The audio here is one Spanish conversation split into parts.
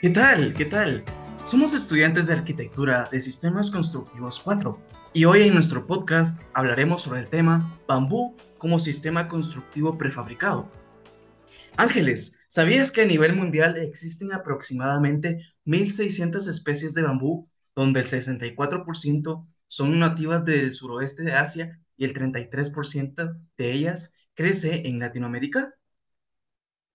¿Qué tal? ¿Qué tal? Somos estudiantes de arquitectura de Sistemas Constructivos 4 y hoy en nuestro podcast hablaremos sobre el tema bambú como sistema constructivo prefabricado. Ángeles, ¿sabías que a nivel mundial existen aproximadamente 1.600 especies de bambú, donde el 64% son nativas del suroeste de Asia y el 33% de ellas crece en Latinoamérica?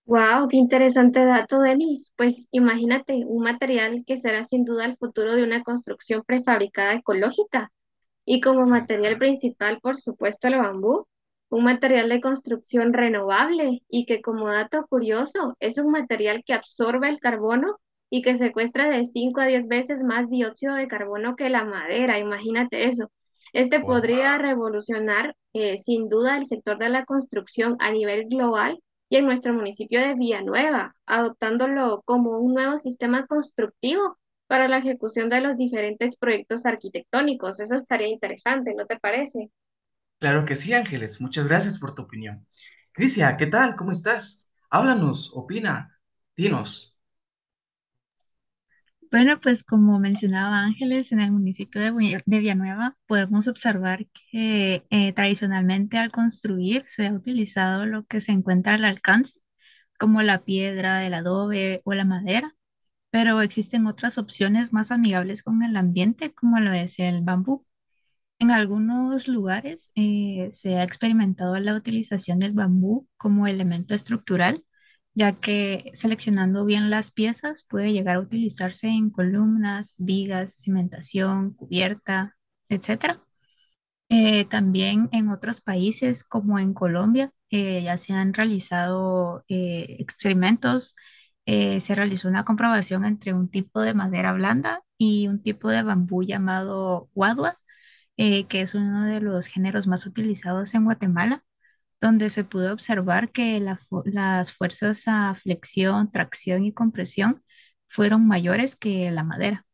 Wow, qué interesante dato, Denis. Pues imagínate, un material que será sin duda el futuro de una construcción prefabricada ecológica. Y como material principal, por supuesto, el bambú, un material de construcción renovable y que como dato curioso, es un material que absorbe el carbono y que secuestra de 5 a 10 veces más dióxido de carbono que la madera. Imagínate eso. Este podría revolucionar eh, sin duda el sector de la construcción a nivel global en nuestro municipio de Villanueva, adoptándolo como un nuevo sistema constructivo para la ejecución de los diferentes proyectos arquitectónicos. Eso estaría interesante, ¿no te parece? Claro que sí, Ángeles. Muchas gracias por tu opinión. Crisia, ¿qué tal? ¿Cómo estás? Háblanos, opina, dinos. Bueno, pues como mencionaba Ángeles, en el municipio de, de Villanueva podemos observar que eh, tradicionalmente al construir se ha utilizado lo que se encuentra al alcance, como la piedra, el adobe o la madera, pero existen otras opciones más amigables con el ambiente, como lo es el bambú. En algunos lugares eh, se ha experimentado la utilización del bambú como elemento estructural, ya que seleccionando bien las piezas puede llegar a utilizarse en columnas, vigas, cimentación, cubierta, etcétera. Eh, también en otros países, como en Colombia, eh, ya se han realizado eh, experimentos. se realizó una comprobación entre un tipo de madera blanda y un tipo de bambú llamado guadua que es uno de los géneros más utilizados en Guatemala, donde se pudo observar que la las fuerzas a flexión, tracción y compresión fueron mayores que la madera.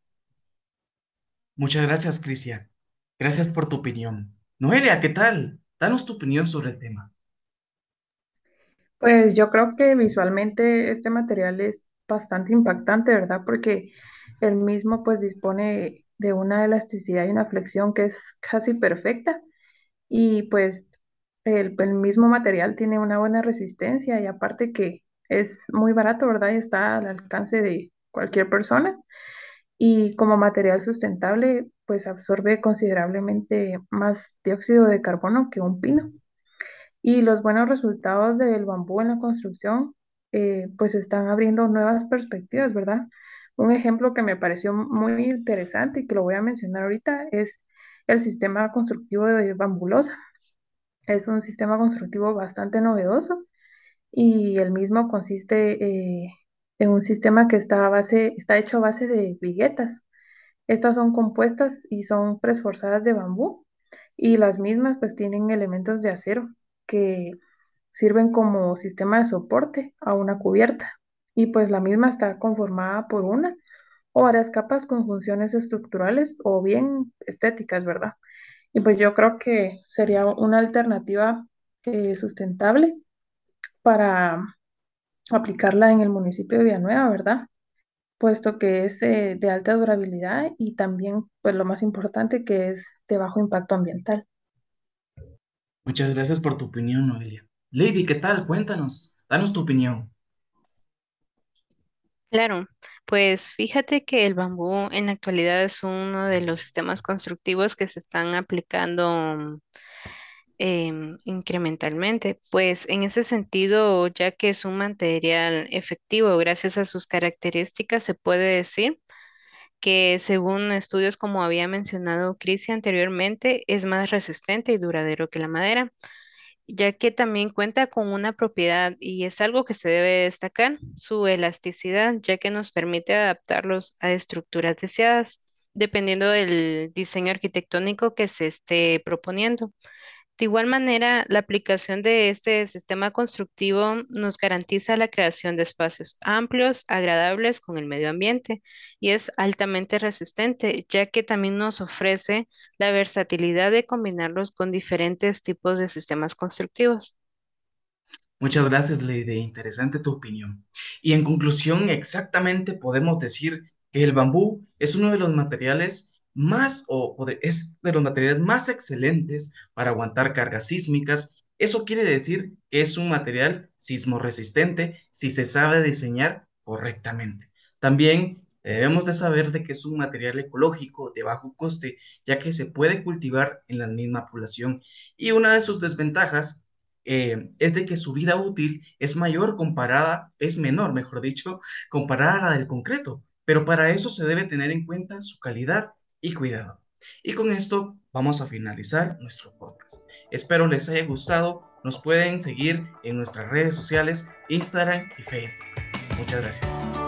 Muchas gracias, Crisia. Gracias por tu opinión. Noelia, ¿qué tal? Danos tu opinión sobre el tema. Pues yo creo que visualmente este material es bastante impactante, ¿verdad? Porque el mismo pues dispone de una elasticidad y una flexión que es casi perfecta y pues el, mismo material tiene una buena resistencia y aparte que es muy barato, ¿verdad? Y está al alcance de cualquier persona y como material sustentable pues absorbe considerablemente más dióxido de carbono que un pino. Y los buenos resultados del bambú en la construcción, eh, pues están abriendo nuevas perspectivas, ¿verdad? Un ejemplo que me pareció muy interesante y que lo voy a mencionar ahorita es el sistema constructivo de bambulosa. Es un sistema constructivo bastante novedoso y el mismo consiste eh, en un sistema que está, a base, está hecho a base de viguetas. Estas son compuestas y son presforzadas de bambú y las mismas pues tienen elementos de acero que sirven como sistema de soporte a una cubierta y pues la misma está conformada por una o varias capas con funciones estructurales o bien estéticas, ¿verdad? Y pues yo creo que sería una alternativa eh, sustentable para aplicarla en el municipio de Villanueva, ¿verdad? Puesto que es eh, de alta durabilidad y también, pues lo más importante, que es de bajo impacto ambiental. Muchas gracias por tu opinión, Noelia. Lady, ¿qué tal? Cuéntanos. Danos tu opinión. Claro, pues fíjate que el bambú en la actualidad es uno de los sistemas constructivos que se están aplicando em, incrementalmente. Pues en ese sentido, ya que es un material efectivo gracias a sus características, se puede decir que según estudios como había mencionado Crisia anteriormente, es más resistente y duradero que la madera ya que también cuenta con una propiedad y es algo que se debe destacar, su elasticidad, ya que nos permite adaptarlos a estructuras deseadas, dependiendo del diseño arquitectónico que se esté proponiendo. De igual manera, la aplicación de este sistema constructivo nos garantiza la creación de espacios amplios, agradables con el medio ambiente y es altamente resistente, ya que también nos ofrece la versatilidad de combinarlos con diferentes tipos de sistemas constructivos. Muchas gracias, Lady. Interesante tu opinión. Y en conclusión, exactamente podemos decir que el bambú es uno de los materiales más, o, es de los materiales más excelentes para aguantar cargas sísmicas. Eso quiere decir que es un material sismo resistente si se sabe diseñar correctamente. También debemos de saber de que es un material ecológico de bajo coste, ya que se puede cultivar en la misma población. Y una de sus desventajas eh, es de que su vida útil es mayor comparada, es menor, mejor dicho, comparada a la del concreto, pero para eso se debe tener en cuenta su calidad y cuidado. Y con esto vamos a finalizar nuestro podcast. Espero les haya gustado. Nos pueden seguir en nuestras redes sociales, Instagram y Facebook. Muchas gracias.